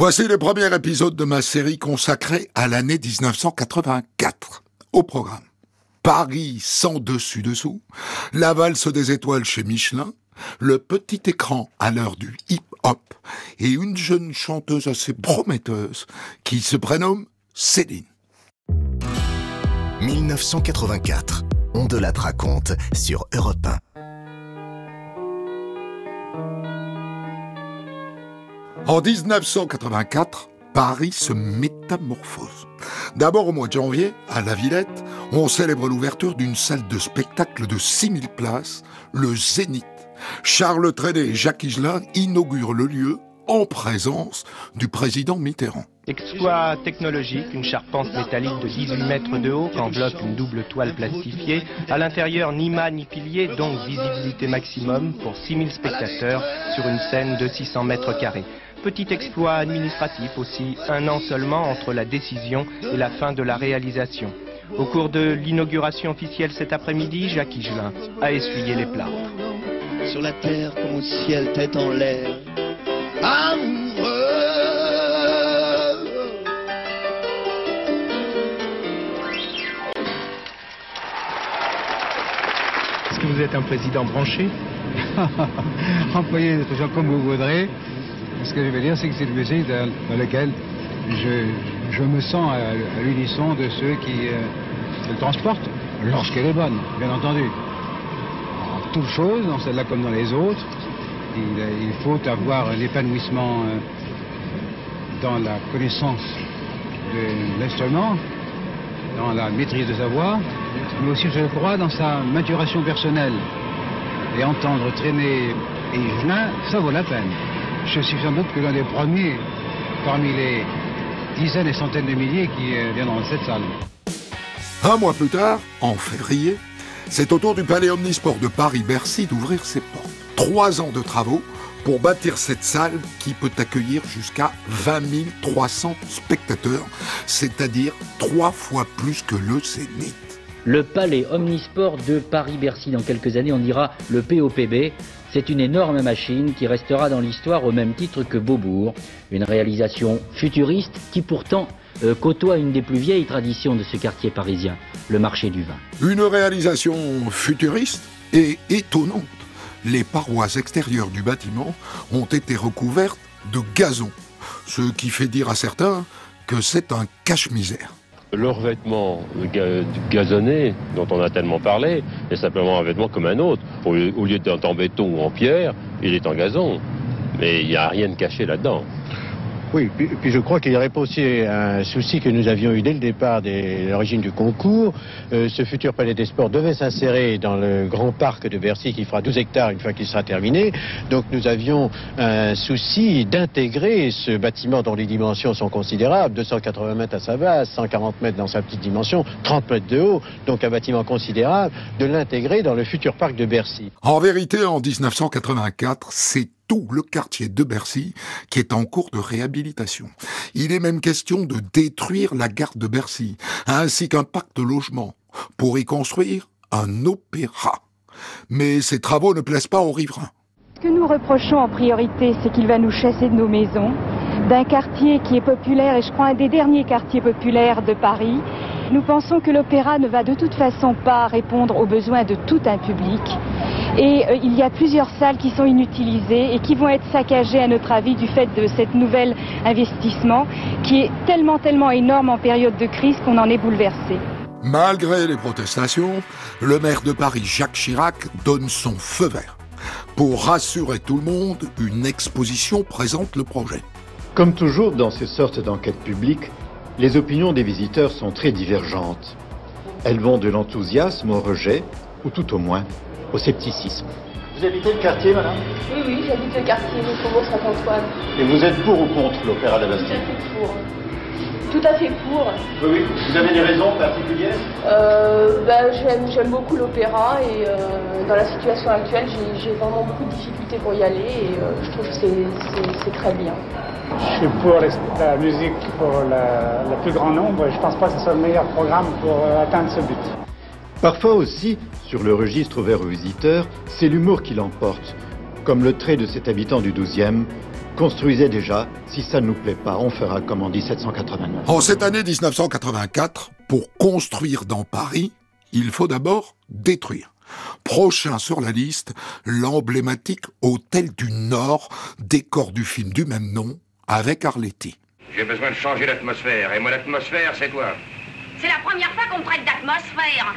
Voici le premier épisode de ma série consacrée à l'année 1984. Au programme. Paris sans dessus-dessous, la valse des étoiles chez Michelin, le petit écran à l'heure du hip-hop et une jeune chanteuse assez prometteuse qui se prénomme Céline. 1984. On de la raconte sur Europe 1. En 1984, Paris se métamorphose. D'abord au mois de janvier, à la Villette, on célèbre l'ouverture d'une salle de spectacle de 6000 places, le Zénith. Charles Trenet et Jacques Higelin inaugurent le lieu en présence du président Mitterrand. Exploit technologique, une charpente métallique de 18 mètres de haut qu'enveloppe une double toile plastifiée. À l'intérieur, ni mât ni pilier, donc visibilité maximum pour 6000 spectateurs sur une scène de 600 mètres carrés. Petit exploit administratif aussi, un an seulement entre la décision et la fin de la réalisation. Au cours de l'inauguration officielle cet après-midi, Jacques Higelin a essuyé les plâtres. Sur la terre comme au ciel, tête en l'air, amoureux. Est-ce que vous êtes un président branché? Employez gens comme vous voudrez. Ce que je veux dire, c'est que c'est une musique dans, dans laquelle je, me sens à, l'unisson de ceux qui euh, le transportent, lorsqu'elle est bonne, bien entendu. En toute chose, dans celle-là comme dans les autres, il, euh, faut avoir un épanouissement euh, dans la connaissance de l'instrument, dans la maîtrise de sa voix, mais aussi, je crois, dans sa maturation personnelle. Et entendre traîner et ça vaut la peine. Je suis sans doute que l'un des premiers parmi les dizaines et centaines de milliers qui euh, viendront dans cette salle. Un mois plus tard, en février, c'est au tour du Palais Omnisport de Paris-Bercy d'ouvrir ses portes. Trois ans de travaux pour bâtir cette salle qui peut accueillir jusqu'à 20 300 spectateurs, c'est-à-dire trois fois plus que le Zénith. Le palais omnisport de Paris-Bercy dans quelques années, on dira le POPB. C'est une énorme machine qui restera dans l'histoire au même titre que Beaubourg, une réalisation futuriste qui pourtant euh, côtoie une des plus vieilles traditions de ce quartier parisien, le marché du vin. Une réalisation futuriste et étonnante. Les parois extérieures du bâtiment ont été recouvertes de gazon, ce qui fait dire à certains que c'est un cache-misère. Le revêtement ga- gazonné, dont on a tellement parlé, est simplement un vêtement comme un autre. Au, au lieu d'être en béton ou en pierre, il est en gazon. Mais il n'y a rien de caché là-dedans. Oui, puis, puis je crois qu'il pas aussi un souci que nous avions eu dès le départ de l'origine du concours. Euh, ce futur palais des sports devait s'insérer dans le grand parc de Bercy qui fera 12 hectares une fois qu'il sera terminé. Donc nous avions un souci d'intégrer ce bâtiment dont les dimensions sont considérables, 280 mètres à sa base, 140 mètres dans sa petite dimension, 30 mètres de haut, donc un bâtiment considérable, de l'intégrer dans le futur parc de Bercy. En vérité, en 1984, c'est tout le quartier de Bercy qui est en cours de réhabilitation. Il est même question de détruire la gare de Bercy, ainsi qu'un parc de logements, pour y construire un opéra. Mais ces travaux ne plaisent pas aux riverains. Ce que nous reprochons en priorité, c'est qu'il va nous chasser de nos maisons, d'un quartier qui est populaire et je crois un des derniers quartiers populaires de Paris. Nous pensons que l'opéra ne va de toute façon pas répondre aux besoins de tout un public. Et euh, il y a plusieurs salles qui sont inutilisées et qui vont être saccagées, à notre avis, du fait de cette nouvelle investissement qui est tellement, tellement énorme en période de crise qu'on en est bouleversé. Malgré les protestations, le maire de Paris, Jacques Chirac, donne son feu vert. Pour rassurer tout le monde, une exposition présente le projet. Comme toujours dans ces sortes d'enquêtes publiques, les opinions des visiteurs sont très divergentes. Elles vont de l'enthousiasme au rejet, ou tout au moins au scepticisme. Vous habitez le quartier, madame? Oui, oui, j'habite le quartier du Faubourg Saint-Antoine. Et vous êtes pour ou contre l'Opéra de la Tout à Bastille? fait pour. Tout à fait pour. Oui, oui. Vous avez des raisons particulières? Euh, bah, j'aime, j'aime beaucoup l'opéra et euh, dans la situation actuelle, j'ai, vraiment beaucoup de difficultés pour y aller et euh, je trouve que c'est, très bien. Je suis pour la musique pour la- le plus grand nombre et je pense pas que ce soit le meilleur programme pour atteindre ce but. Parfois aussi, sur le registre ouvert aux visiteurs, c'est l'humour qui l'emporte, comme le trait de cet habitant du 12e, construisait déjà Si ça ne nous plaît pas, on fera comme en 1789. En cette année 1984, pour construire dans Paris, il faut d'abord détruire. Prochain sur la liste, l'emblématique Hôtel du Nord, décor du film du même nom, avec Arletty. J'ai besoin de changer l'atmosphère, et moi l'atmosphère, c'est toi. C'est la première fois qu'on me traite d'atmosphère.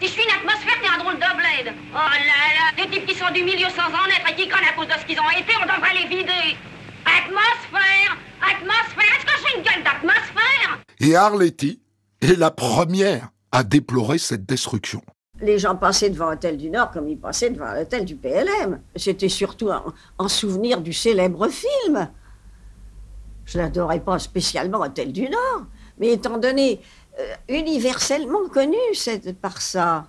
Si je suis une atmosphère, t'es un drôle de bled. Oh là là, des types qui sont du milieu sans en être et qui craignent à cause de ce qu'ils ont été, on devrait les vider. Atmosphère Atmosphère Est-ce que j'ai une gueule d'atmosphère? Et Arletty est la première à déplorer cette destruction. Les gens passaient devant l'hôtel du Nord comme ils passaient devant l'hôtel du PLM. C'était surtout en, souvenir du célèbre film. Je n'adorais pas spécialement Hôtel du Nord, mais étant donné euh, universellement connu par ça,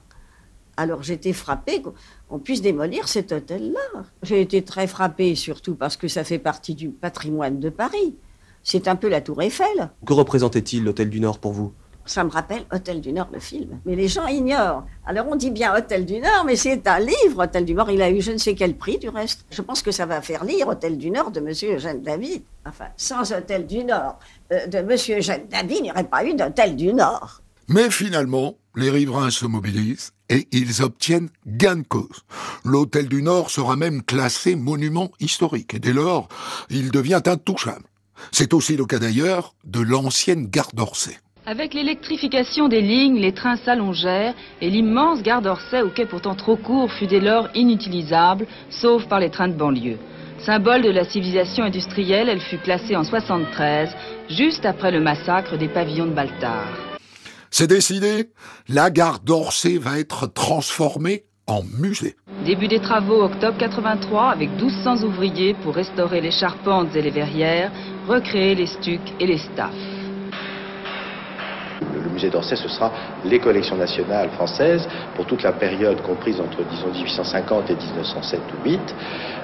alors j'étais frappée qu'on puisse démolir cet hôtel-là. J'ai été très frappée, surtout parce que ça fait partie du patrimoine de Paris. C'est un peu la tour Eiffel. Que représentait-il l'hôtel du Nord pour vous? Ça me rappelle Hôtel du Nord, le film. Mais les gens ignorent. Alors on dit bien Hôtel du Nord, mais c'est un livre, Hôtel du Nord. Il a eu je ne sais quel prix, du reste. Je pense que ça va faire lire Hôtel du Nord de Monsieur Eugène David. Enfin, sans Hôtel du Nord euh, de Monsieur Eugène David, il n'y aurait pas eu d'Hôtel du Nord. Mais finalement, les riverains se mobilisent et ils obtiennent gain de cause. L'Hôtel du Nord sera même classé monument historique et dès lors, il devient intouchable. C'est aussi le cas d'ailleurs de l'ancienne gare d'Orsay. Avec l'électrification des lignes, les trains s'allongèrent et l'immense gare d'Orsay, au quai pourtant trop court, fut dès lors inutilisable, sauf par les trains de banlieue. Symbole de la civilisation industrielle, elle fut classée en 73, juste après le massacre des pavillons de Baltard. C'est décidé, la gare d'Orsay va être transformée en musée. Début des travaux octobre 83 avec 1200 ouvriers pour restaurer les charpentes et les verrières, recréer les stucs et les staffs musée d'Orsay, ce sera les collections nationales françaises pour toute la période comprise entre, disons, 1850 et 1907 ou 8.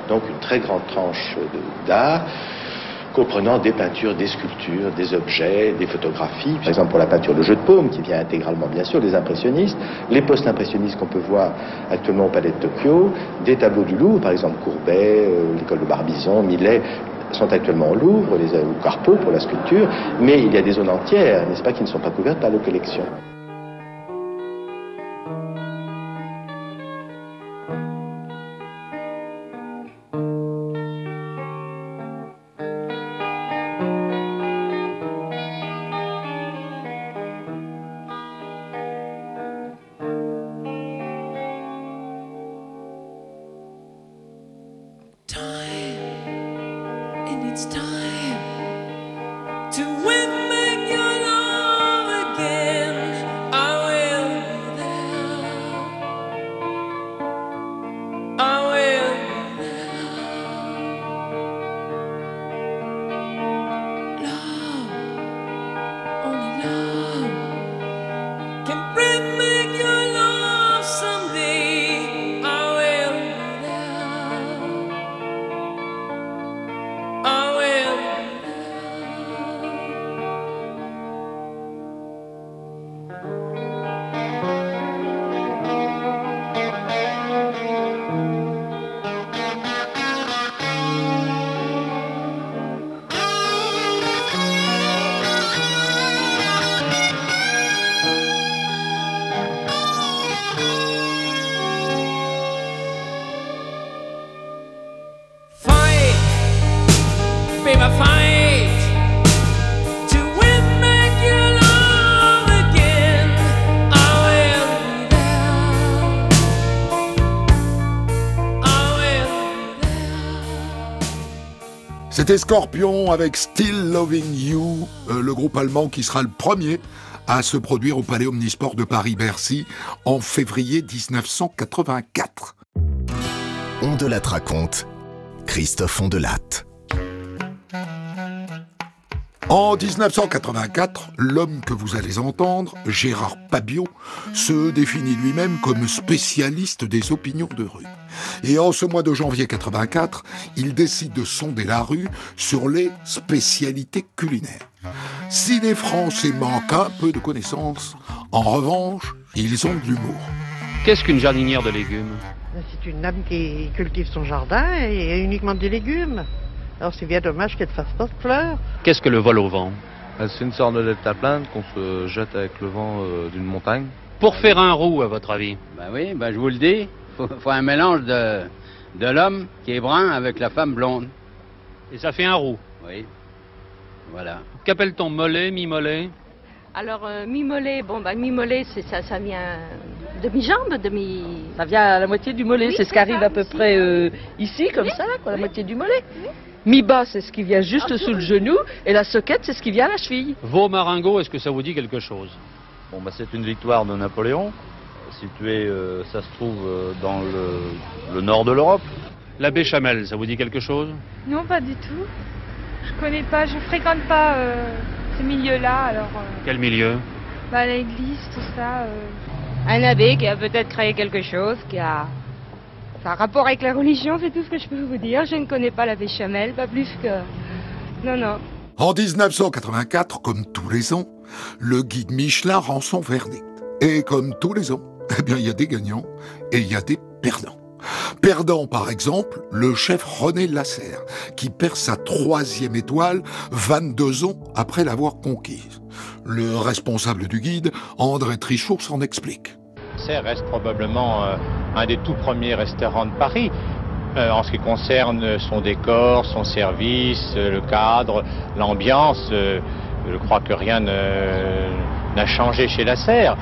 Donc une très grande tranche d'art comprenant des peintures, des sculptures, des objets, des photographies. Par exemple, pour la peinture, le jeu de paume, qui vient intégralement, bien sûr, des impressionnistes, les post-impressionnistes qu'on peut voir actuellement au Palais de Tokyo, des tableaux du Louvre, par exemple Courbet, euh, l'école de Barbizon, Millet, sont actuellement au Louvre, les, au Carpeau pour la sculpture, mais il y a des zones entières, n'est-ce pas, qui ne sont pas couvertes par nos collections. C'était Scorpion avec Still Loving You, euh, le groupe allemand qui sera le premier à se produire au Palais Omnisport de Paris-Bercy en février 1984. On de la raconte, Christophe Ondelatte. En 1984, l'homme que vous allez entendre, Gérard Pabio, se définit lui-même comme spécialiste des opinions de rue. Et en ce mois de janvier 84, il décide de sonder la rue sur les spécialités culinaires. Si les Français manquent un peu de connaissances, en revanche, ils ont de l'humour. Qu'est-ce qu'une jardinière de légumes? C'est une dame qui cultive son jardin et uniquement des légumes. Alors c'est bien dommage qu'elle ne fasse pas de fleurs. Qu'est-ce que le vol au vent? Euh, C'est une sorte de deltaplane qu'on se jette avec le vent euh, d'une montagne. Pour faire un roux, à votre avis? Ben oui, ben je vous le dis, faut, faut un mélange de, de l'homme qui est brun avec la femme blonde. Et ça fait un roux? Oui. Voilà. Qu'appelle-t-on mollet, mi-mollet? Alors, euh, mi-mollet, bon, bah, mi-mollet, c'est ça, ça vient demi-jambe, demi... Ça vient à la moitié du mollet, Oui, c'est ce qui arrive à peu ici. près euh, ici, comme ça, là, quoi, la moitié du mollet. Mi-bas, c'est ce qui vient juste sous le genou, et la soquette, c'est ce qui vient à la cheville. Vos maringots, est-ce que ça vous dit quelque chose? Bon, bah, c'est une victoire de Napoléon, située, euh, ça se trouve, euh, dans le, le nord de l'Europe. La béchamel, ça vous dit quelque chose? Non, pas du tout. Je connais pas, je fréquente pas euh, ce milieu-là, alors euh, Quel milieu? bah, l'église, tout ça. euh. Un abbé qui a peut-être créé quelque chose, qui a... Rapport avec la religion, c'est tout ce que je peux vous dire. Je ne connais pas la béchamel, pas plus que. Non, non. En 1984, comme tous les ans, le guide Michelin rend son verdict. Et comme tous les ans, eh bien, il y a des gagnants et il y a des perdants. Perdant, par exemple, le chef René Lasserre, qui perd sa troisième étoile 22 ans après l'avoir conquise. Le responsable du guide, André Trichot, s'en explique. Serre reste probablement euh, un des tout premiers restaurants de Paris. Euh, en ce qui concerne son décor, son service, euh, le cadre, l'ambiance, je crois que rien n'a changé chez la Serre.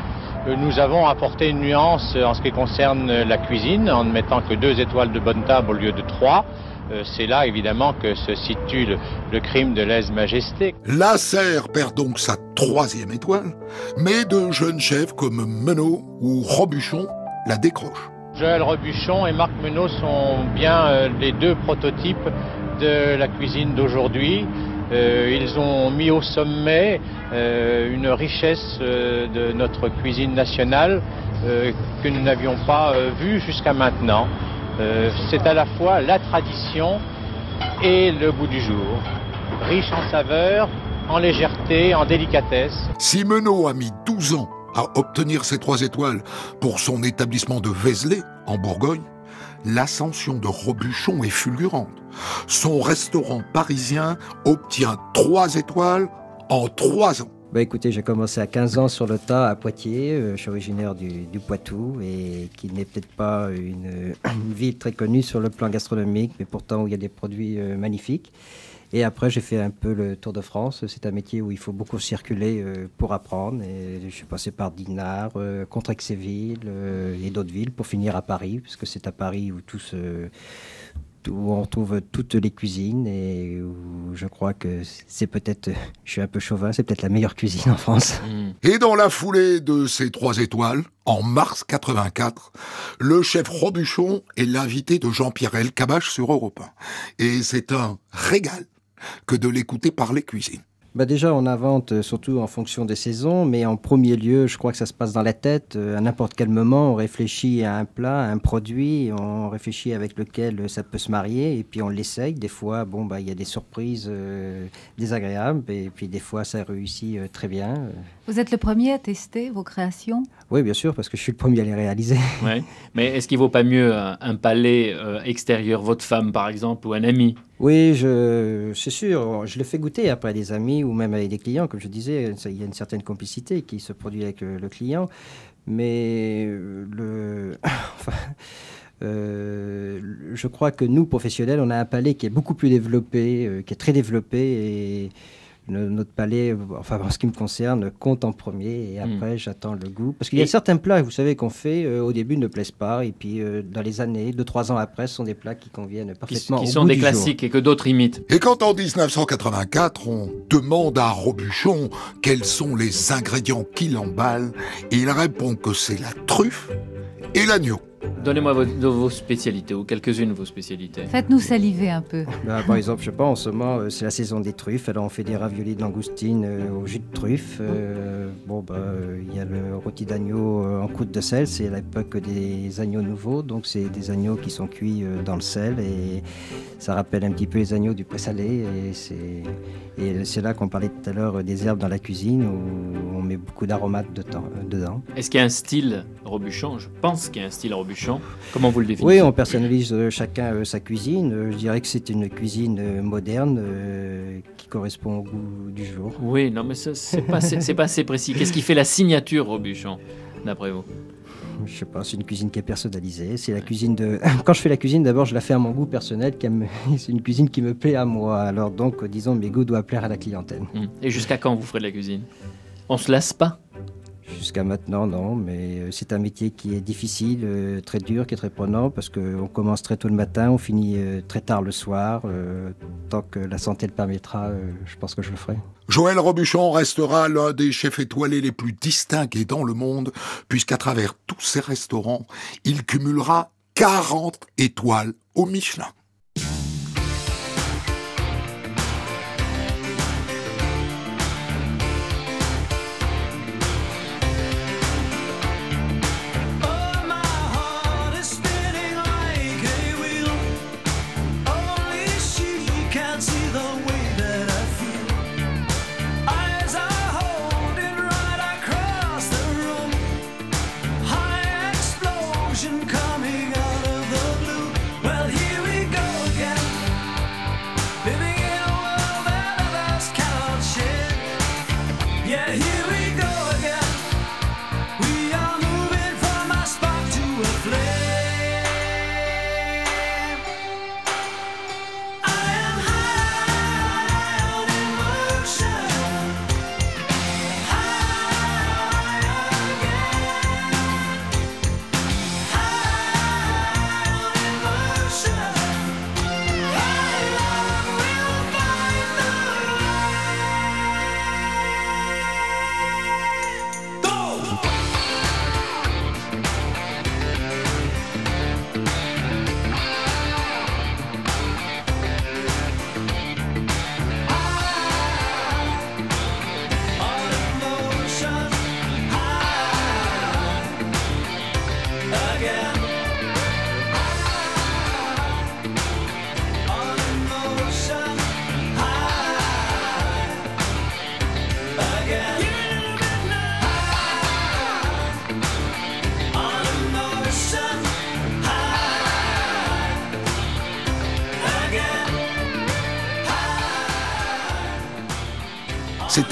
Nous avons apporté une nuance en ce qui concerne la cuisine en ne mettant que deux étoiles de bonne table au lieu de trois. Euh, C'est là évidemment que se situe le, le crime de lèse-majesté. Lasserre perd donc sa troisième étoile, mais de jeunes chefs comme Menot ou Robuchon la décrochent. Joël Robuchon et Marc Menot sont bien euh, les deux prototypes de la cuisine d'aujourd'hui. Euh, ils ont mis au sommet euh, une richesse de notre cuisine nationale que nous n'avions pas vue jusqu'à maintenant. Euh, C'est à la fois la tradition et le goût du jour, riche en saveurs, en légèreté, en délicatesse. Si Menot a mis 12 ans à obtenir ses trois étoiles pour son établissement de Vézelay, en Bourgogne, l'ascension de Robuchon est fulgurante. Son restaurant parisien obtient trois étoiles en trois ans. Bah écoutez, j'ai commencé à 15 ans sur le tas à Poitiers. Euh, je suis originaire du, Poitou et qui n'est peut-être pas une, une ville très connue sur le plan gastronomique, mais pourtant où il y a des produits euh, magnifiques. Et après, j'ai fait un peu le Tour de France. C'est un métier où il faut beaucoup circuler euh, pour apprendre. Et je suis passé par Dinard, euh, Contrexéville euh, et d'autres villes pour finir à Paris, puisque c'est à Paris où tout se où on retrouve toutes les cuisines et où je crois que c'est peut-être, je suis un peu chauvin, c'est peut-être la meilleure cuisine en France. Et dans la foulée de ces trois étoiles, en mars 84, le chef Robuchon est l'invité de Jean-Pierre Elkabach sur Europe 1. Et c'est un régal que de l'écouter parler cuisine. Bah déjà, on invente euh, surtout en fonction des saisons, mais en premier lieu, je crois que ça se passe dans la tête. Euh, à n'importe quel moment, on réfléchit à un plat, à un produit, on réfléchit avec lequel euh, ça peut se marier, et puis on l'essaye. Des fois, bon, bah, il y a des surprises désagréables, et puis des fois, ça réussit très bien. Vous êtes le premier à tester vos créations Oui, bien sûr, parce que je suis le premier à les réaliser. Ouais. Mais est-ce qu'il vaut pas mieux un, un palais euh, extérieur, votre femme par exemple, ou un ami? Oui, c'est sûr. Je le fais goûter après à des amis ou même avec des clients. Comme je disais, il y a une certaine complicité qui se produit avec le, le client. Mais euh, le, enfin, euh, je crois que nous, professionnels, on a un palais qui est beaucoup plus développé, euh, qui est très développé. Et le- notre palais, enfin, en ce qui me concerne, compte en premier. Et après, j'attends le goût. Parce qu'il y a Et- certains plats, vous savez, qu'on fait euh, au début ne plaisent pas. Et puis, euh, dans les années, deux, trois ans après, ce sont des plats qui conviennent qui, parfaitement qui au sont goût des du jour. classiques et que d'autres imitent Et quand en 1984, on demande à Robuchon quels sont les ingrédients qui l'emballent, il répond que c'est la truffe et l'agneau. Donnez-moi vos, spécialités, ou quelques-unes de vos spécialités. Faites-nous saliver un peu. Bah, par exemple, je sais pas, en ce moment, euh, c'est la saison des truffes. Alors, on fait des raviolis de langoustine euh, au jus de truffe. Euh, bon, bah, euh, il y a le rôti d'agneau euh, en croûte de sel. C'est l'époque des agneaux nouveaux. Donc, c'est des agneaux qui sont cuits euh, dans le sel. Et ça rappelle un petit peu les agneaux du pré-salé. Et c'est, et c'est là qu'on parlait tout à l'heure euh, des herbes dans la cuisine, où on met beaucoup d'aromates de euh, dedans. Est-ce qu'il y a un style Robuchon? Je pense qu'il y a un style Robuchon Comment vous le définissez Oui, on personnalise euh, chacun euh, sa cuisine. Euh, je dirais que c'est une cuisine moderne qui correspond au goût du jour. Oui, non, mais c'est pas, pas assez précis. Qu'est-ce qui fait la signature Robuchon, d'après vous? Je sais pas, c'est une cuisine qui est personnalisée. C'est la cuisine de. Quand je fais la cuisine, d'abord, je la fais à mon goût personnel. me- C'est une cuisine qui me plaît à moi. Alors donc, disons, mes goûts doivent plaire à la clientèle. Hmm. Et jusqu'à quand vous ferez de la cuisine? On se lasse pas? Jusqu'à maintenant, non, mais euh, c'est un métier qui est difficile, euh, très dur, qui est très prenant, parce qu'on commence très tôt le matin, on finit euh, très tard le soir. tant que la santé le permettra, je pense que je le ferai. Joël Robuchon restera l'un des chefs étoilés les plus distingués dans le monde, puisqu'à travers tous ses restaurants, il cumulera 40 étoiles au Michelin. Yeah,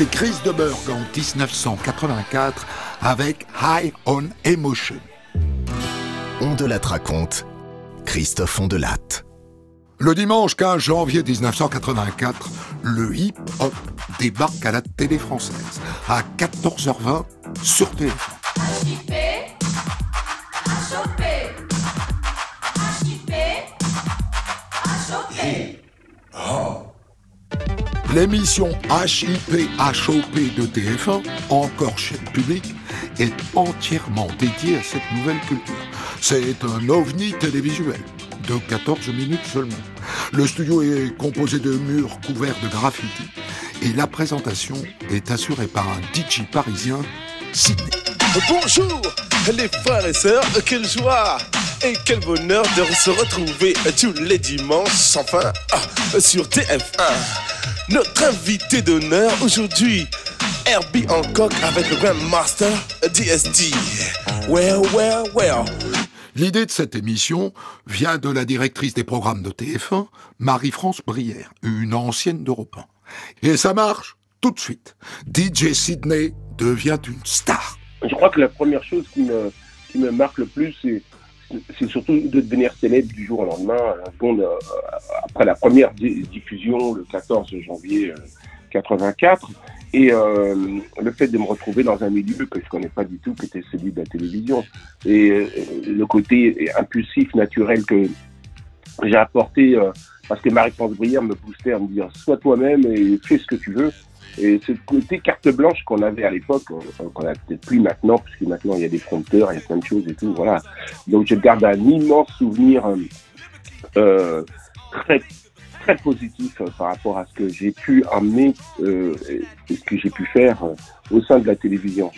C'était Chris de Burgh en 1984 avec High on Emotion. On de la raconte. Christophe Ondelatte. Le dimanche 15 janvier 1984, le hip-hop débarque à la télé française à 14h20 sur TF1. L'émission HIP HOP de TF1, encore chaîne publique, est entièrement dédiée à cette nouvelle culture. C'est un ovni télévisuel de 14 minutes seulement. Le studio est composé de murs couverts de graffiti et la présentation est assurée par un DJ parisien, Sydney. Bonjour les frères et sœurs, quelle joie et quel bonheur de se retrouver tous les dimanches, enfin, ah, sur TF1. Notre invité d'honneur aujourd'hui, Herbie Hancock avec le Grandmaster DST. Well, well, well. L'idée de cette émission vient de la directrice des programmes de TF1, Marie-France Brière, une ancienne d'Europe 1. Et ça marche tout de suite. DJ Sydney devient une star. Je crois que la première chose qui me, qui me marque le plus, c'est c'est surtout de devenir célèbre du jour au lendemain, euh, après la première di- diffusion le 14 janvier euh, 84, et euh, le fait de me retrouver dans un milieu que je connais pas du tout, qui était celui de la télévision, et euh, le côté impulsif, naturel que j'ai apporté, parce que Marie-France Brière me boostait à me dire sois toi-même et fais ce que tu veux. Et ce côté carte blanche qu'on avait à l'époque, euh, qu'on a peut-être plus maintenant, puisque maintenant il y a des prompteurs, il y a plein de choses et tout, voilà. Donc je garde un immense souvenir euh, euh, très très positif euh, par rapport à ce que j'ai pu amener euh, et ce que j'ai pu faire euh, au sein de la télévision.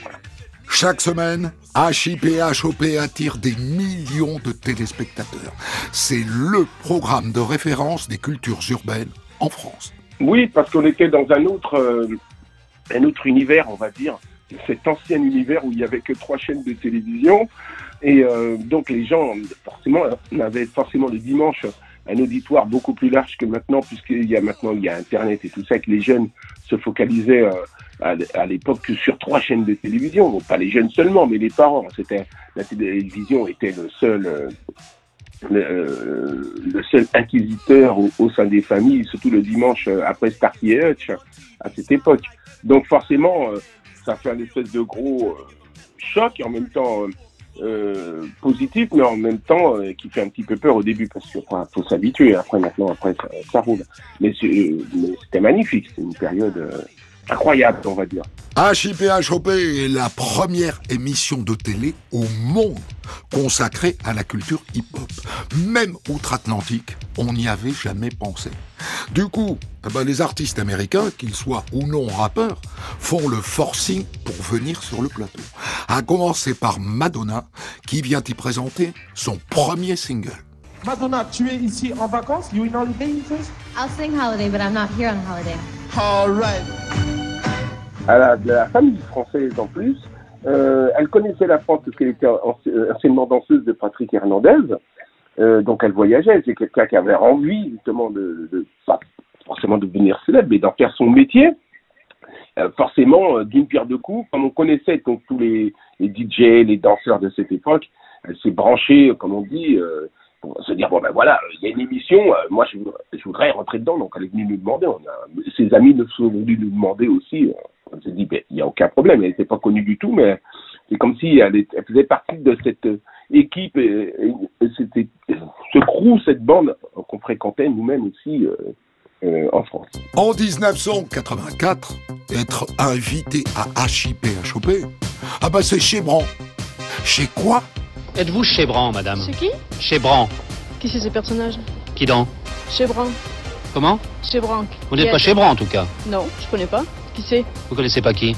Chaque semaine, HIP HOP attire des millions de téléspectateurs. C'est le programme de référence des cultures urbaines en France. Oui, parce qu'on était dans un autre, euh, un autre univers, on va dire. cet ancien univers où il y avait que trois chaînes de télévision. Et euh, donc les gens, forcément, n'avaient forcément le dimanche un auditoire beaucoup plus large que maintenant, puisqu'il y a maintenant il y a Internet et tout ça, que les jeunes se focalisaient euh, à, l'époque que sur trois chaînes de télévision. Bon, pas les jeunes seulement, mais les parents. C'était la télévision était le seul. Euh, le, seul inquisiteur au, sein des familles, surtout le dimanche euh, après Starkey Hutch, à cette époque. Donc forcément, euh, ça fait un espèce de gros choc en même temps positif, mais en même temps qui fait un petit peu peur au début parce qu'il faut s'habituer. Après, maintenant, après ça, ça roule. Mais c'était magnifique. C'est une période incroyable, on va dire. HIPHOP est la première émission de télé au monde consacrée à la culture hip-hop. Même outre-Atlantique, on n'y avait jamais pensé. Du coup, eh ben, les artistes américains, qu'ils soient ou non rappeurs, font le forcing pour venir sur le plateau. À commencer par Madonna, qui vient y présenter son premier single. Madonna, tu es ici en vacances? You in holiday? I'll sing holiday, but I'm not here on holiday. All right. À la, de la famille française en plus. Euh, elle connaissait la France parce qu'elle était euh, anciennement danseuse de Patrick Hernandez. Euh, donc elle voyageait. C'est quelqu'un qui avait envie justement de, de pas forcément de devenir célèbre, mais d'en faire son métier. Euh, forcément, euh, d'une pierre deux coups, comme on connaissait donc, tous les, les DJ, les danseurs de cette époque, elle s'est branchée, comme on dit, euh, pour se dire bon ben voilà, il y a une émission, euh, moi je, voudrais- rentrer dedans, donc elle est venue nous demander. Ses amis nous sont venus nous demander aussi. euh, on s'est dit ben il y a aucun problème, elle n'était pas connue du tout, mais c'est comme si elle, faisait partie de cette euh, équipe c'était ce crew, cette bande qu'on fréquentait nous-mêmes aussi en France. En 1984, être invité à HIPHOP, ah bah c'est chez Bran. Chez quoi? Êtes-vous Chébran, madame C'est qui Chébran. Qui c'est ces personnages Qui donc Chebran. Comment Chebran. Vous n'êtes pas Chébran, en tout cas. Non, je connais pas. Qui c'est Vous connaissez pas qui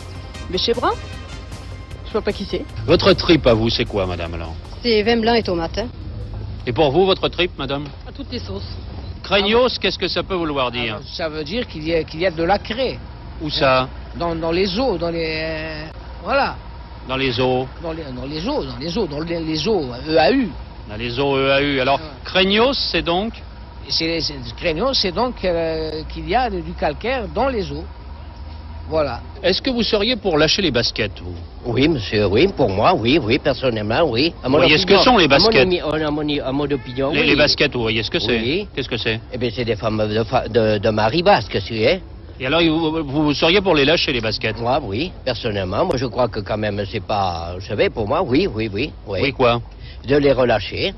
Mais Chebran Je vois pas qui c'est. Votre trip à vous, c'est quoi, madame, alors C'est vin blanc et tomate. hein. Et pour vous, votre trip, madame À toutes les sauces. Craignos, qu'est-ce que ça peut vouloir dire Ça veut dire qu'il y, a- qu'il y a de la craie. Où ça dans, dans les eaux, dans les. euh, voilà. Dans les eaux Dans les, dans les eaux, dans les eaux, dans les, les eaux, EAU. Dans les eaux EAU. Alors, Craignos, c'est donc Craignos, c'est donc euh, qu'il y a du calcaire dans les eaux. Voilà. Est-ce que vous seriez pour lâcher les baskets, vous? Oui, monsieur, oui, pour moi, oui, oui, personnellement, oui. À mon Vous voyez ce que sont les à mon baskets À mon, à mon opinion, les, oui. les baskets, vous voyez ce que c'est? Oui. Qu'est-ce que c'est? Eh bien, c'est des femmes de, fa- de, de Marie Basque, tu es. Et alors, vous, vous seriez pour les lâcher, les baskets Moi, oui, personnellement, moi je crois que quand même, c'est pas. Vous savez, pour moi, oui, oui, oui. Oui, Oui, quoi De les relâcher.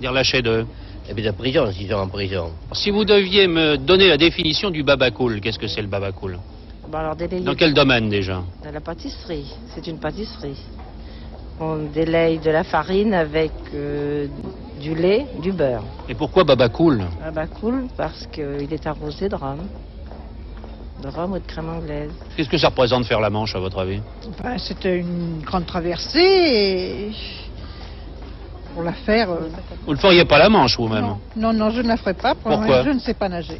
Dire lâcher de Eh bien, de prison, s'ils sont en prison. Si vous deviez me donner la définition du babacool, qu'est-ce que c'est le babacool Bon, alors, délayer Dans quel domaine, déjà De la pâtisserie. C'est une pâtisserie. On délaye de la farine avec euh, du lait, du beurre. Et pourquoi babacool Ah bah cool, parce qu'il est arrosé de rhum. De rhum ou de crème anglaise. Qu'est-ce que ça représente faire la Manche, à votre avis? Ben, C'était une grande traversée et pour la faire. euh, Vous ne feriez pas la Manche, vous-même? Non, non, je ne la ferai pas. Pour Pourquoi? je ne sais pas nager.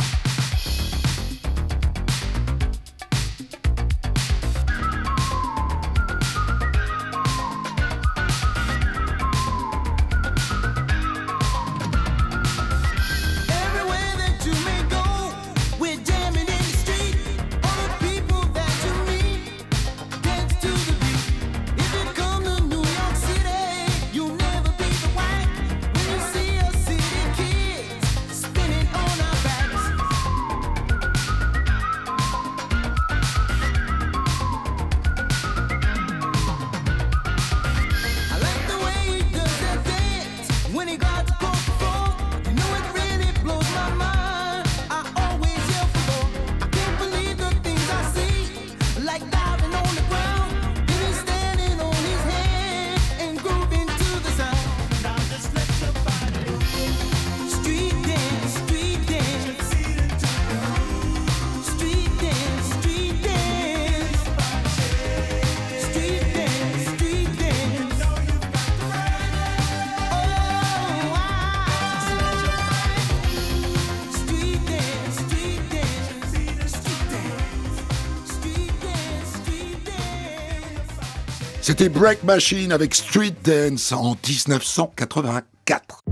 C'était Break Machine avec Street Dance en 1984.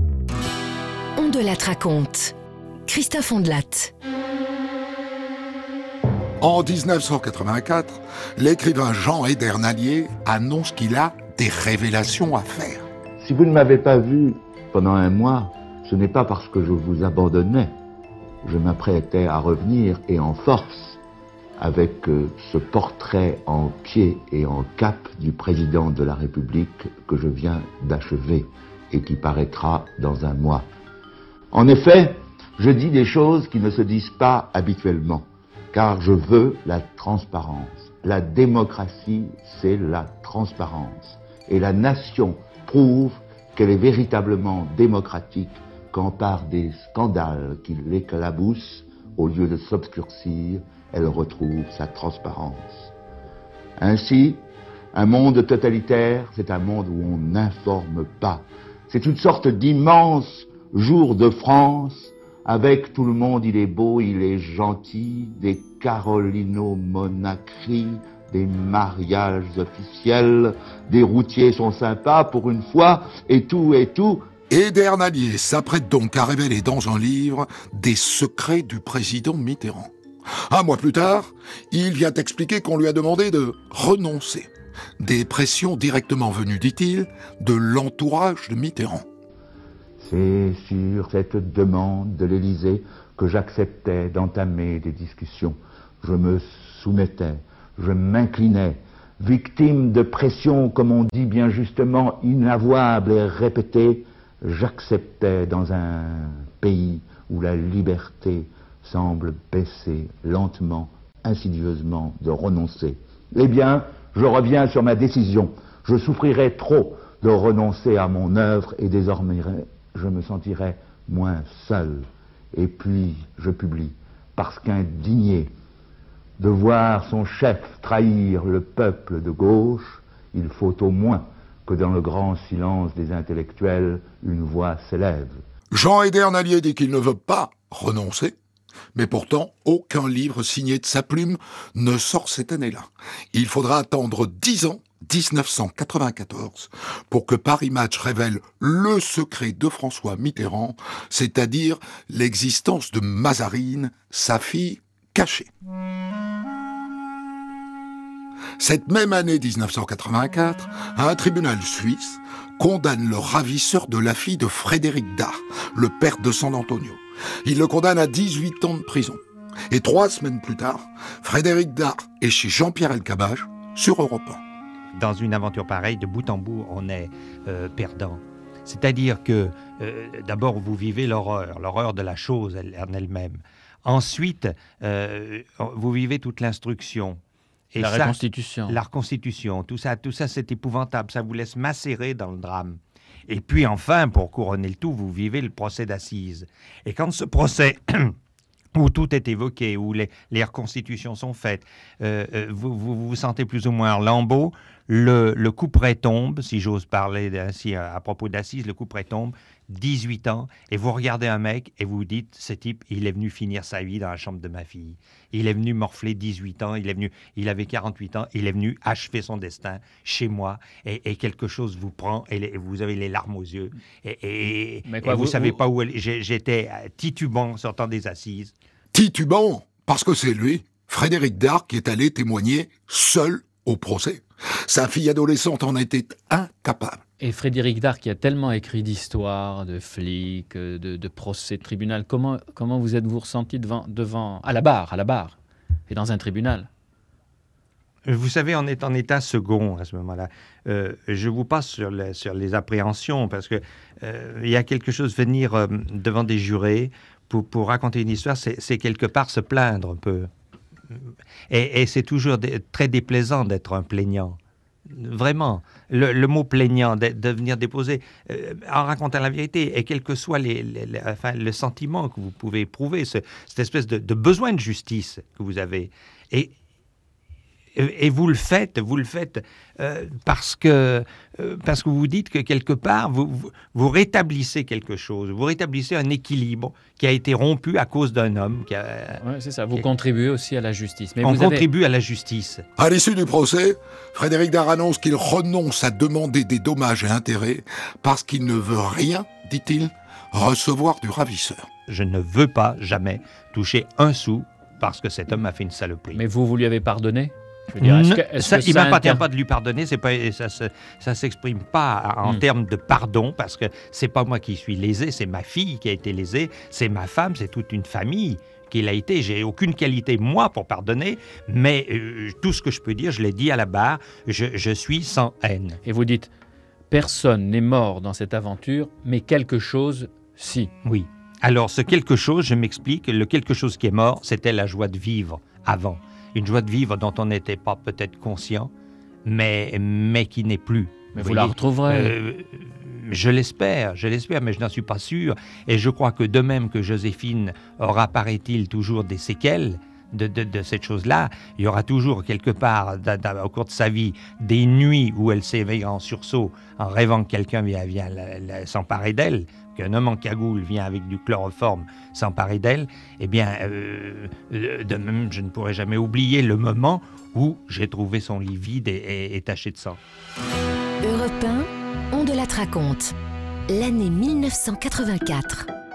On de la raconte. Christophe Ondelat. En 1984, l'écrivain Jean Edernalier annonce qu'il a des révélations à faire. Si vous ne m'avez pas vu pendant un mois, ce n'est pas parce que je vous abandonnais. Je m'apprêtais à revenir et en force avec euh, ce portrait en pied et en cap du président de la République que je viens d'achever et qui paraîtra dans un mois. En effet, je dis des choses qui ne se disent pas habituellement, car je veux la transparence. La démocratie, c'est la transparence. Et la nation prouve qu'elle est véritablement démocratique quand par des scandales qui l'éclaboussent, au lieu de s'obscurcir, elle retrouve sa transparence. Ainsi, un monde totalitaire, c'est un monde où on n'informe pas. C'est une sorte d'immense jour de France, avec tout le monde, il est beau, il est gentil, des Carolino Monacri, des mariages officiels, des routiers sont sympas pour une fois, et tout, et tout. Edernalier s'apprête donc à révéler dans un livre des secrets du président Mitterrand. Un mois plus tard, il vient expliquer qu'on lui a demandé de renoncer. Des pressions directement venues, dit-il, de l'entourage de Mitterrand. C'est sur cette demande de l'Élysée que j'acceptais d'entamer des discussions. Je me soumettais, je m'inclinais, victime de pressions, comme on dit bien justement, inavouables et répétées, j'acceptais dans un pays où la liberté semble baisser lentement, insidieusement, de renoncer. Eh bien, je reviens sur ma décision. Je souffrirais trop de renoncer à mon œuvre et désormais je me sentirais moins seul. Et puis je publie, parce qu'indigné de voir son chef trahir le peuple de gauche, il faut au moins que dans le grand silence des intellectuels, une voix s'élève. Jean Edernalier dit qu'il ne veut pas renoncer, mais pourtant aucun livre signé de sa plume ne sort cette année-là. Il faudra attendre dix ans 1994 pour que Paris Match révèle le secret de François Mitterrand, c'est-à-dire l'existence de Mazarine, sa fille cachée. Cette même année 1984, un tribunal suisse condamne le ravisseur de la fille de Frédéric Dard, le père de San Antonio. Il le condamne à 18 ans de prison. Et trois semaines plus tard, Frédéric Dard est chez Jean-Pierre Elkabbach sur Europe 1 dans une aventure pareille, de bout en bout, on est euh, perdant. C'est-à-dire que euh, d'abord, vous vivez l'horreur, l'horreur de la chose elle- en elle-même. Ensuite, euh, vous vivez toute l'instruction. La ça- reconstitution. La reconstitution, tout ça, tout ça, c'est épouvantable. Ça vous laisse macérer dans le drame. Et puis enfin, pour couronner le tout, vous vivez le procès d'assises. Et quand ce procès où tout est évoqué, où les, reconstitutions sont faites, euh, euh, vous, vous sentez plus ou moins en lambeau, le, le couperet tombe, si j'ose parler ainsi à, à propos d'assises, le couperet tombe, 18 ans, et vous regardez un mec et vous vous dites, ce type, il est venu finir sa vie dans la chambre de ma fille. Il est venu morfler 18 ans, il est venu, il avait 48 ans, il est venu achever son destin chez moi, et, et quelque chose vous prend, et, les- vous avez les larmes aux yeux, et, et- Mais et quoi, vous, vous- savez vous- pas où elle- j'étais euh, titubant sortant des assises. Titubant, parce que c'est lui, Frédéric Dard, qui est allé témoigner seul au procès. Sa fille adolescente en était incapable. Et Frédéric Dard, qui a tellement écrit d'histoires, de flics, euh, de, procès de tribunal, comment, comment vous êtes-vous ressenti devant, devant, à la barre, à la barre, et dans un tribunal? Vous savez, on est en état second à ce moment-là. Euh, je vous passe sur, le- sur les appréhensions parce que euh, il y a quelque chose venir euh, devant des jurés pour, pour raconter une histoire, c'est quelque part se plaindre un peu. Et, c'est toujours très déplaisant d'être un plaignant. Vraiment, le, mot plaignant, de, venir déposer euh, en racontant la vérité, et quel que soit le sentiment que vous pouvez éprouver, ce- cette espèce de, de besoin de justice que vous avez. Et, et vous le faites, vous le faites euh, parce que euh, parce que vous dites que quelque part vous, vous, vous rétablissez quelque chose, vous rétablissez un équilibre qui a été rompu à cause d'un homme. Qui a, Ouais, c'est ça. Vous contribuez aussi à la justice. Mais on vous avez- contribue à la justice. À l'issue du procès, Frédéric Dard annonce qu'il renonce à demander des dommages et intérêts parce qu'il ne veut rien, dit-il, recevoir du ravisseur. Je ne veux pas jamais toucher un sou parce que cet homme m'a fait une saloperie. Mais vous, vous lui avez pardonné? Je veux dire, est-ce Ne- que- est-ce ça, que il ça m'appartient inter- pas de lui pardonner, c'est pas, ça, ça s'exprime pas en Hmm. termes de pardon parce que c'est pas moi qui suis lésé, c'est ma fille qui a été lésée, c'est ma femme, c'est toute une famille qui l'a été. J'ai aucune qualité moi pour pardonner, mais euh, tout ce que je peux dire, je l'ai dit à la barre, je, je suis sans haine. Et vous dites, personne n'est mort dans cette aventure, mais quelque chose, si. Oui. Alors, ce quelque chose, je m'explique, le quelque chose qui est mort, c'était la joie de vivre avant. Une joie de vivre dont on n'était pas peut-être conscient, mais, mais qui n'est plus. Mais vous la retrouverez. Euh, je l'espère, je l'espère, mais je n'en suis pas sûr. Et je crois que de même que Joséphine aura, paraît-il, toujours des séquelles de, de- de cette chose-là, il y aura toujours quelque part, au cours de sa vie, des nuits où elle s'éveille en sursaut, en rêvant que quelqu'un vient, vient s'emparer d'elle, qu'un homme en cagoule vient avec du chloroforme s'emparer d'elle. Eh bien, euh, euh, de même, je ne pourrai jamais oublier le moment où j'ai trouvé son lit vide et, taché de sang. Europe 1, on de la raconte. L'année 1984.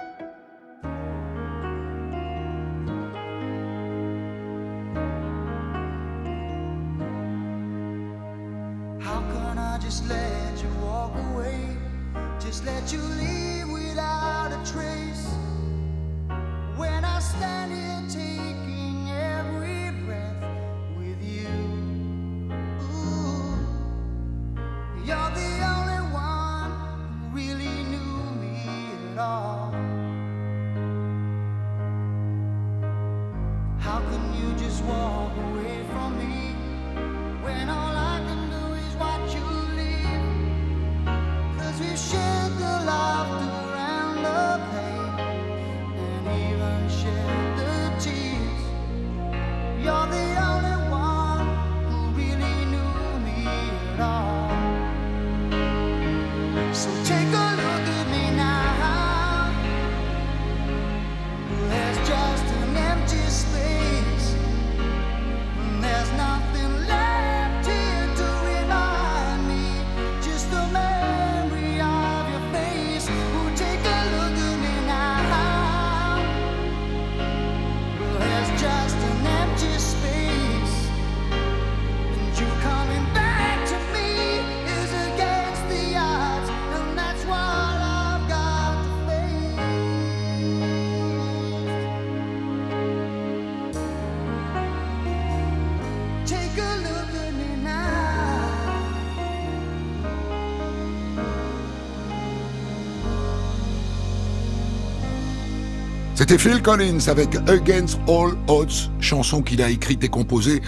C'était Phil Collins avec Against All Odds, chanson qu'il a écrite et composée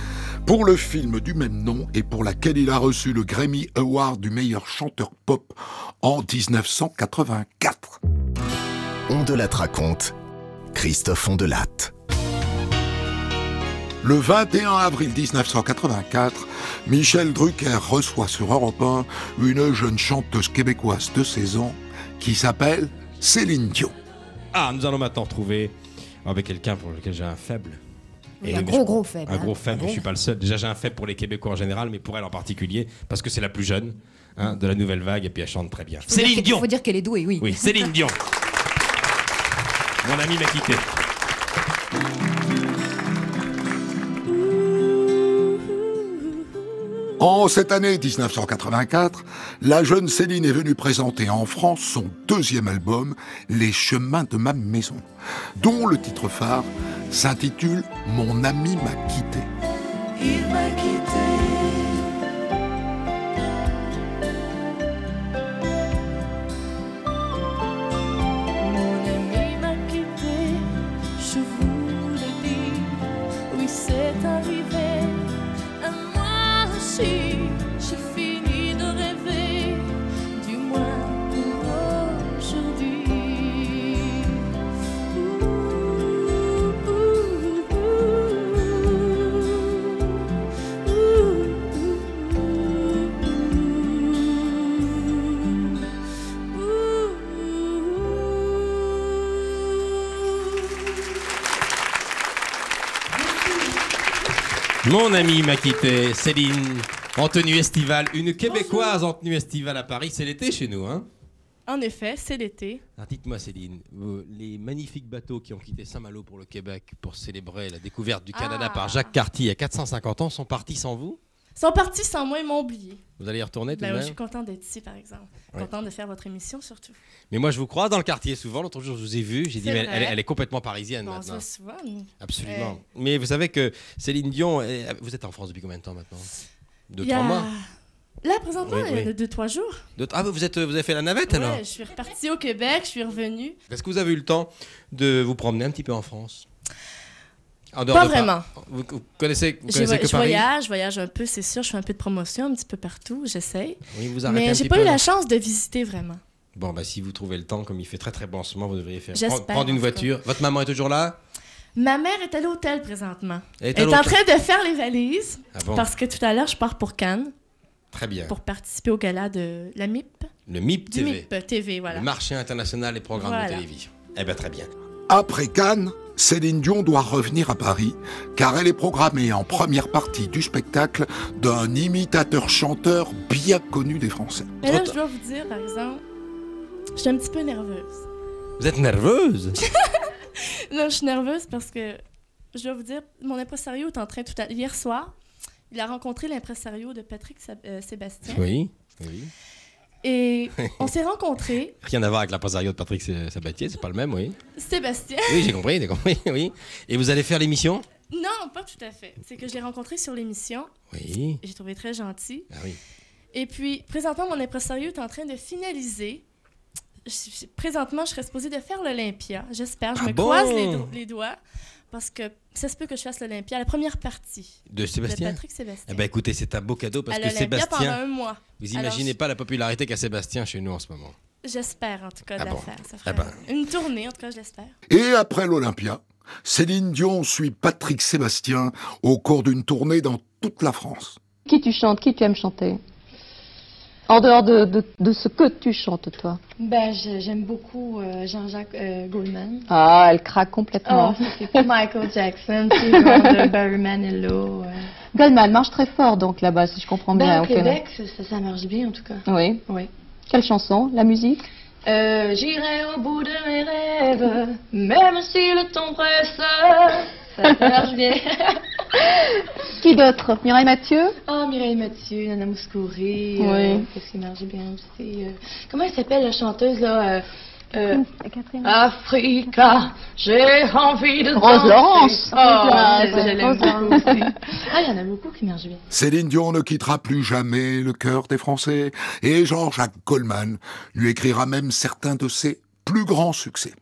pour le film du même nom et pour laquelle il a reçu le Grammy Award du meilleur chanteur pop en 1984. On de la raconte. Christophe Ondelatte. Le 21 avril 1984, Michel Drucker reçoit sur Europe 1 une jeune chanteuse québécoise de 16 ans qui s'appelle Céline Dion. Ah, nous allons maintenant retrouver avec quelqu'un pour lequel j'ai un faible. Oui, un gros, je- gros faible, Un hein. gros faible, Ah je suis pas le seul. Déjà, j'ai un faible pour les Québécois en général, mais pour elle en particulier, parce que c'est la plus jeune hein, de la nouvelle vague et puis elle chante très bien. Céline Dion faut dire qu'elle est douée, oui. Oui, Céline Dion Mon ami m'a quitté. En cette année 1984, la jeune Céline est venue présenter en France son deuxième album, Les chemins de ma maison, dont le titre phare s'intitule Mon ami m'a quitté. Mon ami m'a quitté, Céline, en tenue estivale. Une Québécoise en tenue estivale à Paris, c'est l'été chez nous, hein En effet, c'est l'été. Alors dites-moi Céline, les magnifiques bateaux qui ont quitté Saint-Malo pour le Québec pour célébrer la découverte du Canada Ah. par Jacques Cartier il y a 450 ans sont partis sans vous? Sont partis sans moi, ils m'ont oublié. Vous allez y retourner tout Ben de même? je suis contente d'être ici, par exemple. Ouais. Contente de faire votre émission, surtout. Mais moi je vous crois dans le quartier souvent. L'autre jour je vous ai vu, j'ai dit mais elle, est- complètement parisienne Bon, on se maintenant. voit souvent. Absolument. Mais vous savez que Céline Dion, vous êtes en France depuis combien de temps maintenant? Deux, trois mois Là, présentement, Oui, il y a deux, trois jours. Deux- Ah vous, êtes, vous avez fait la navette alors? Ouais, je suis repartie au Québec, je suis revenue. Est-ce que vous avez eu le temps de vous promener un petit peu en France? En Pas de vraiment. Vous, vous connaissez, vous connaissez que je Paris voyage, je voyage un peu, c'est sûr. Je fais un peu de promotion un petit peu partout, j'essaye. Oui, vous arrêtez Mais j'ai pas peu, eu la chance de visiter vraiment. Bon, bah si vous trouvez le temps, comme il fait très très bon en ce moment, vous devriez faire J'espère, prendre, prendre une voiture. Votre maman est toujours là? Ma mère est à l'hôtel présentement. Elle est Elle à est en train de faire les valises. Ah bon? Parce que tout à l'heure, je pars pour Cannes Très bien. pour participer au gala de la MIP. Le MIP Du TV. MIP TV, voilà. Le marché international des programmes Voilà. de télévision. Eh bien, très bien. Après Cannes, Céline Dion doit revenir à Paris car elle est programmée en première partie du spectacle d'un imitateur-chanteur bien connu des Français. Mais là, je dois vous dire, par exemple, je suis un petit peu nerveuse. Vous êtes nerveuse? Non, je suis nerveuse parce que je dois vous dire, mon impresario est en train tout à hier soir, il a rencontré l'impresario de Patrick Sab- euh, Sébastien. Oui. oui. Et on s'est rencontrés. Rien à voir avec l'impresario de Patrick Sa- Sabatier, c'est pas le même, oui. Sébastien. Oui, j'ai compris, j'ai compris, oui. Et vous allez faire l'émission? Non, pas tout à fait. C'est que je l'ai rencontré sur l'émission. Oui. J'ai trouvé très gentil. Ah oui. Et puis, présentement, mon impresario est en train de finaliser. Je- présentement, je serais supposée de faire l'Olympia. J'espère. Je Ah me bon? croise les, do- les doigts parce que ça se peut que je fasse l'Olympia, la première partie. De Sébastien Patrick Sébastien. Eh ben écoutez, c'est un beau cadeau parce à que l'Olympia Sébastien. pendant un mois. Vous Alors, imaginez je- pas la popularité qu'a Sébastien chez nous en ce moment. J'espère, en tout cas, de Ah la bon? faire. Ça Ah fera ben. Une tournée, en tout cas, je l'espère. Et après l'Olympia, Céline Dion suit Patrick Sébastien au cours d'une tournée dans toute la France. Qui tu chantes Qui tu aimes chanter? En dehors de, de, de ce que tu chantes, toi. Ben, j'aime beaucoup euh, Jean-Jacques euh, Goldman. Ah, elle craque complètement. Oh, c'est. Michael Jackson, Stevie Wonder, Barry Manilow. euh. Goldman marche très fort donc là-bas, si je comprends bien. Ben, au au Québec. Québec, ça, ça marche bien, en tout cas. Oui. Oui. Quelle chanson? La musique? Euh, J'irai au bout de mes rêves, même si le temps presse. Ça marche bien. Qui d'autre? Mireille Mathieu? Ah, Mireille Mathieu, Nana Mouskouri. Oui. euh, Qu'est-ce qui marche bien aussi euh, Comment elle s'appelle la chanteuse là euh, euh, Africa, j'ai envie de Rose danser. Laurence. Oh, Rose je, je l'aime Laurence. beaucoup aussi. Ah, il y en a beaucoup qui marchent bien. Céline Dion ne quittera plus jamais le cœur des Français et Jean-Jacques Goldman lui écrira même certains de ses plus grands succès.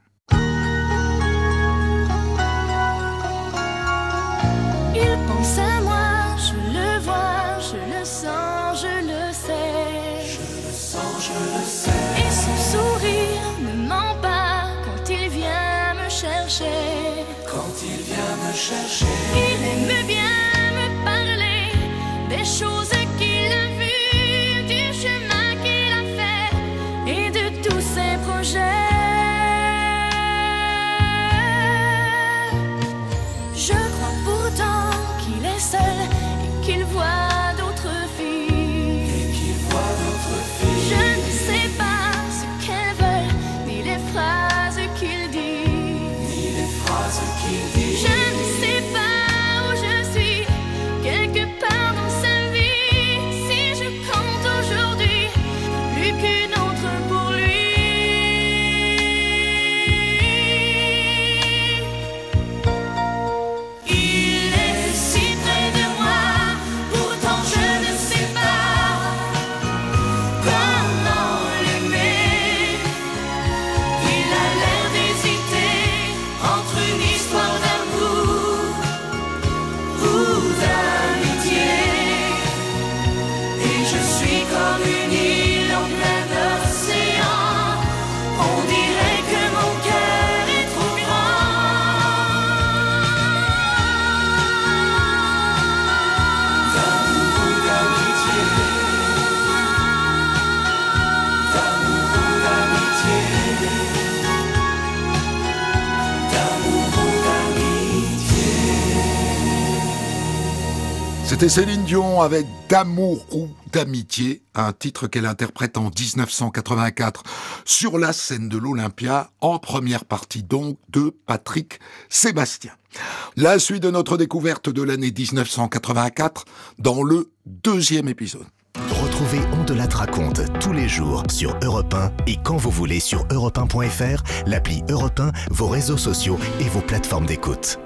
Céline Dion avec D'amour ou d'amitié, un titre qu'elle interprète en 1984 sur la scène de l'Olympia, en première partie donc de Patrick Sébastien. La suite de notre découverte de l'année 1984 dans le deuxième épisode. Retrouvez On de la raconte tous les jours sur Europe 1 et quand vous voulez sur europe1.fr, l'appli Europe 1, vos réseaux sociaux et vos plateformes d'écoute.